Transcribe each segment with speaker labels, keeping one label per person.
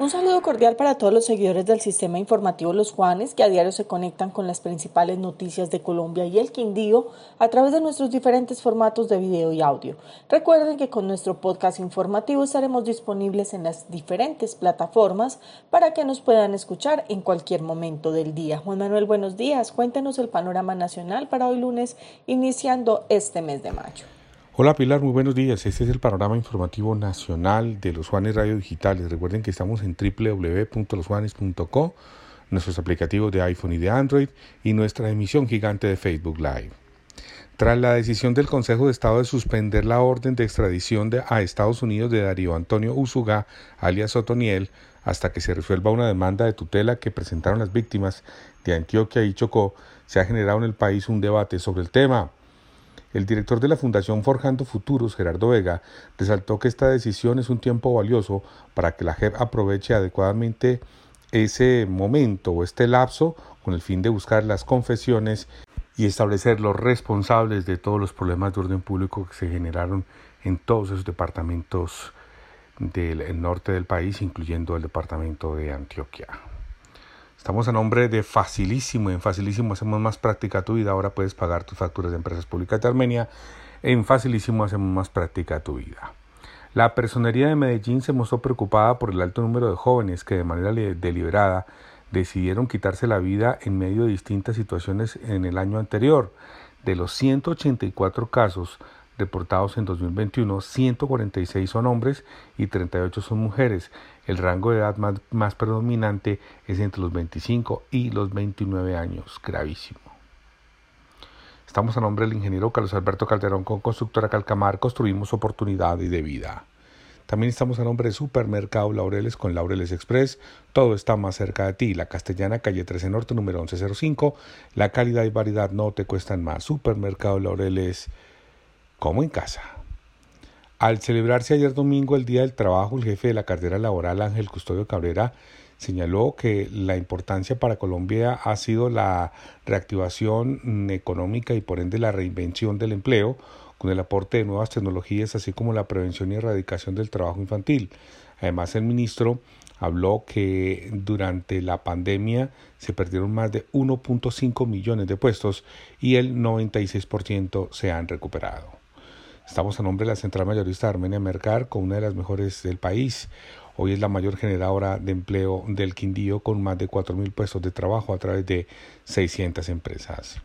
Speaker 1: Un saludo cordial para todos los seguidores del sistema informativo Los Juanes que a diario se conectan con las principales noticias de Colombia y el Quindío a través de nuestros diferentes formatos de video y audio. Recuerden que con nuestro podcast informativo estaremos disponibles en las diferentes plataformas para que nos puedan escuchar en cualquier momento del día. Juan Manuel, buenos días. Cuéntenos el panorama nacional para hoy lunes, iniciando este mes de mayo.
Speaker 2: Hola Pilar, muy buenos días. Este es el panorama informativo nacional de los Juanes Radio Digitales. Recuerden que estamos en www.losjuanes.co, nuestros aplicativos de iPhone y de Android y nuestra emisión gigante de Facebook Live. Tras la decisión del Consejo de Estado de suspender la orden de extradición de, a Estados Unidos de Darío Antonio Usuga, alias Otoniel, hasta que se resuelva una demanda de tutela que presentaron las víctimas de Antioquia y Chocó, se ha generado en el país un debate sobre el tema. El director de la Fundación Forjando Futuros, Gerardo Vega, resaltó que esta decisión es un tiempo valioso para que la JEP aproveche adecuadamente ese momento o este lapso con el fin de buscar las confesiones y establecer los responsables de todos los problemas de orden público que se generaron en todos esos departamentos del norte del país, incluyendo el departamento de Antioquia. Estamos a nombre de Facilísimo. En Facilísimo hacemos más práctica tu vida. Ahora puedes pagar tus facturas de empresas públicas de Armenia. En Facilísimo hacemos más práctica tu vida. La personería de Medellín se mostró preocupada por el alto número de jóvenes que de manera deliberada decidieron quitarse la vida en medio de distintas situaciones en el año anterior. De los 184 casos, reportados en 2021, 146 son hombres y 38 son mujeres. El rango de edad más, predominante es entre los 25 y los 29 años, gravísimo. Estamos a nombre del ingeniero Carlos Alberto Calderón con Constructora Calcamar, construimos oportunidad y de vida. También estamos a nombre de Supermercado Laureles con Laureles Express. Todo está más cerca de ti. La Castellana, calle 13 Norte, número 1105. La calidad y variedad no te cuestan más. Supermercado Laureles como en casa. Al celebrarse ayer domingo el Día del Trabajo, el jefe de la cartera laboral, Ángel Custodio Cabrera, señaló que la importancia para Colombia ha sido la reactivación económica y por ende la reinvención del empleo con el aporte de nuevas tecnologías así como la prevención y erradicación del trabajo infantil. Además, el ministro habló que durante la pandemia se perdieron más de 1.5 millones de puestos y el 96% se han recuperado. Estamos a nombre de la Central Mayorista de Armenia Mercar, con una de las mejores del país. Hoy es la mayor generadora de empleo del Quindío, con más de 4.000 puestos de trabajo a través de 600 empresas.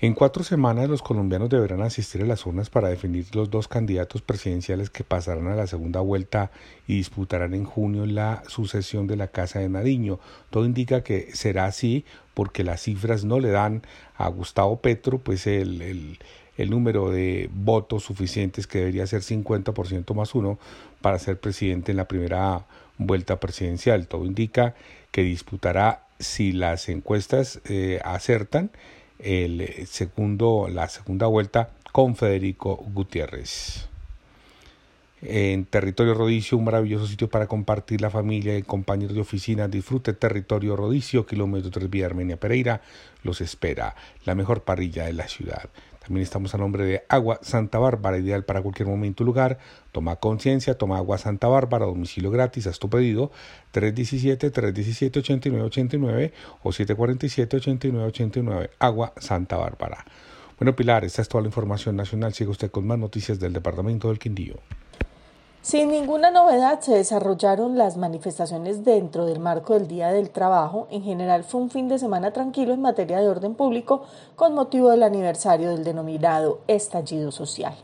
Speaker 2: En cuatro semanas los colombianos deberán asistir a las urnas para definir los dos candidatos presidenciales que pasarán a la segunda vuelta y disputarán en junio la sucesión de la Casa de Nariño. Todo indica que será así porque las cifras no le dan a Gustavo Petro pues el número de votos suficientes que debería ser 50% más uno para ser presidente en la primera vuelta presidencial. Todo indica que disputará, si las encuestas eh, acertan, el segundo, la segunda vuelta con Federico Gutiérrez. En Territorio Rodicio, un maravilloso sitio para compartir la familia y compañeros de oficina. Disfrute Territorio Rodicio, kilómetro 3 vía Armenia Pereira. Los espera la mejor parrilla de la ciudad. También estamos a nombre de Agua Santa Bárbara, ideal para cualquier momento y lugar. Toma conciencia, toma Agua Santa Bárbara, domicilio gratis, haz tu pedido 317-317-8989 o 747-8989. Agua Santa Bárbara. Bueno, Pilar, esta es toda la información nacional. Sigue usted con más noticias del Departamento del Quindío.
Speaker 1: Sin ninguna novedad se desarrollaron las manifestaciones dentro del marco del Día del Trabajo. En general fue un fin de semana tranquilo en materia de orden público con motivo del aniversario del denominado estallido social.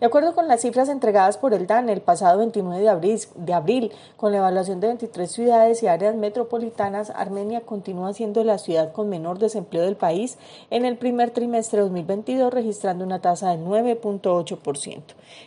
Speaker 1: De acuerdo con las cifras entregadas por el DAN el pasado 29 de abril, con la evaluación de 23 ciudades y áreas metropolitanas, Armenia continúa siendo la ciudad con menor desempleo del país en el primer trimestre de 2022, registrando una tasa de 9.8%.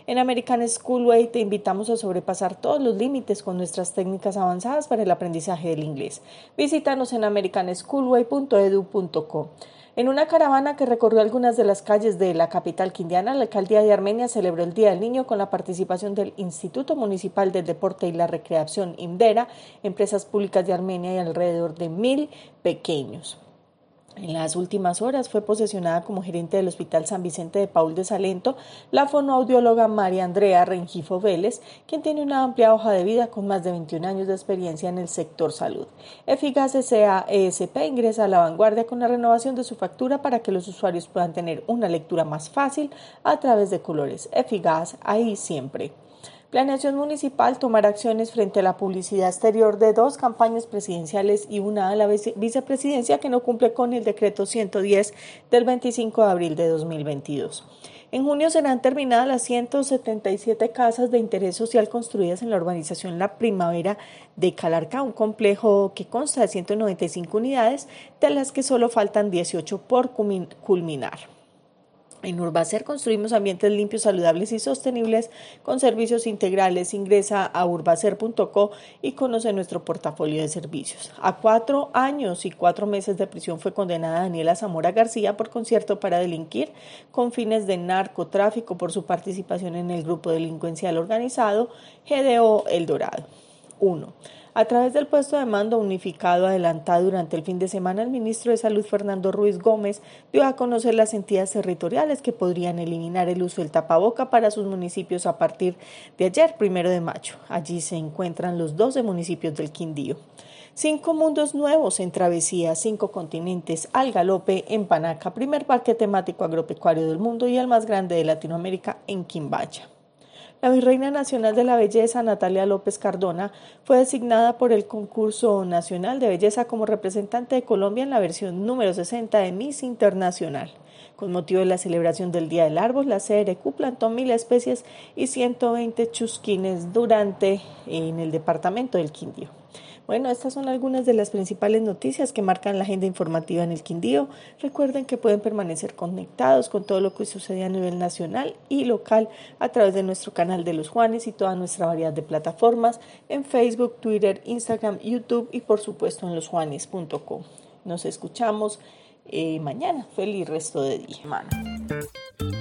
Speaker 1: En American Schoolway te invitamos a sobrepasar todos los límites con nuestras técnicas avanzadas para el aprendizaje del inglés. Visítanos en americanschoolway.edu.co. En una caravana que recorrió algunas de las calles de la capital quindiana, la alcaldía de Armenia celebró el Día del Niño con la participación del Instituto Municipal del Deporte y la Recreación IMDERA, empresas públicas de Armenia y alrededor de mil pequeños. En las últimas horas fue posesionada como gerente del Hospital San Vicente de Paul de Salento la fonoaudióloga María Andrea Rengifo Vélez, quien tiene una amplia hoja de vida con más de 21 años de experiencia en el sector salud. Eficaz SAESP ingresa a la vanguardia con la renovación de su factura para que los usuarios puedan tener una lectura más fácil a través de colores. Eficaz ahí siempre. Planeación Municipal tomar acciones frente a la publicidad exterior de dos campañas presidenciales y una a la vicepresidencia que no cumple con el decreto 110 del 25 de abril de 2022. En junio serán terminadas las 177 casas de interés social construidas en la urbanización La Primavera de Calarca, un complejo que consta de 195 unidades, de las que solo faltan 18 por culminar. En Urbacer construimos ambientes limpios, saludables y sostenibles con servicios integrales. Ingresa a urbacer.co y conoce nuestro portafolio de servicios. A cuatro años y cuatro meses de prisión fue condenada Daniela Zamora García por concierto para delinquir con fines de narcotráfico por su participación en el grupo delincuencial organizado GDO El Dorado. 1. A través del puesto de mando unificado adelantado durante el fin de semana, el ministro de Salud Fernando Ruiz Gómez dio a conocer las entidades territoriales que podrían eliminar el uso del tapaboca para sus municipios a partir de ayer, primero de mayo. Allí se encuentran los 12 municipios del Quindío. Cinco mundos nuevos en travesía, cinco continentes al galope en Panaca, primer parque temático agropecuario del mundo y el más grande de Latinoamérica en Quimbacha. La Virreina Nacional de la Belleza, Natalia López Cardona, fue designada por el Concurso Nacional de Belleza como representante de Colombia en la versión número 60 de Miss Internacional. Con motivo de la celebración del Día del Árbol, la CRQ plantó mil especies y 120 chusquines durante en el departamento del Quindío. Bueno, estas son algunas de las principales noticias que marcan la agenda informativa en el Quindío. Recuerden que pueden permanecer conectados con todo lo que sucede a nivel nacional y local a través de nuestro canal de los Juanes y toda nuestra variedad de plataformas en Facebook, Twitter, Instagram, YouTube y por supuesto en losjuanes.com. Nos escuchamos eh, mañana. Feliz resto de día.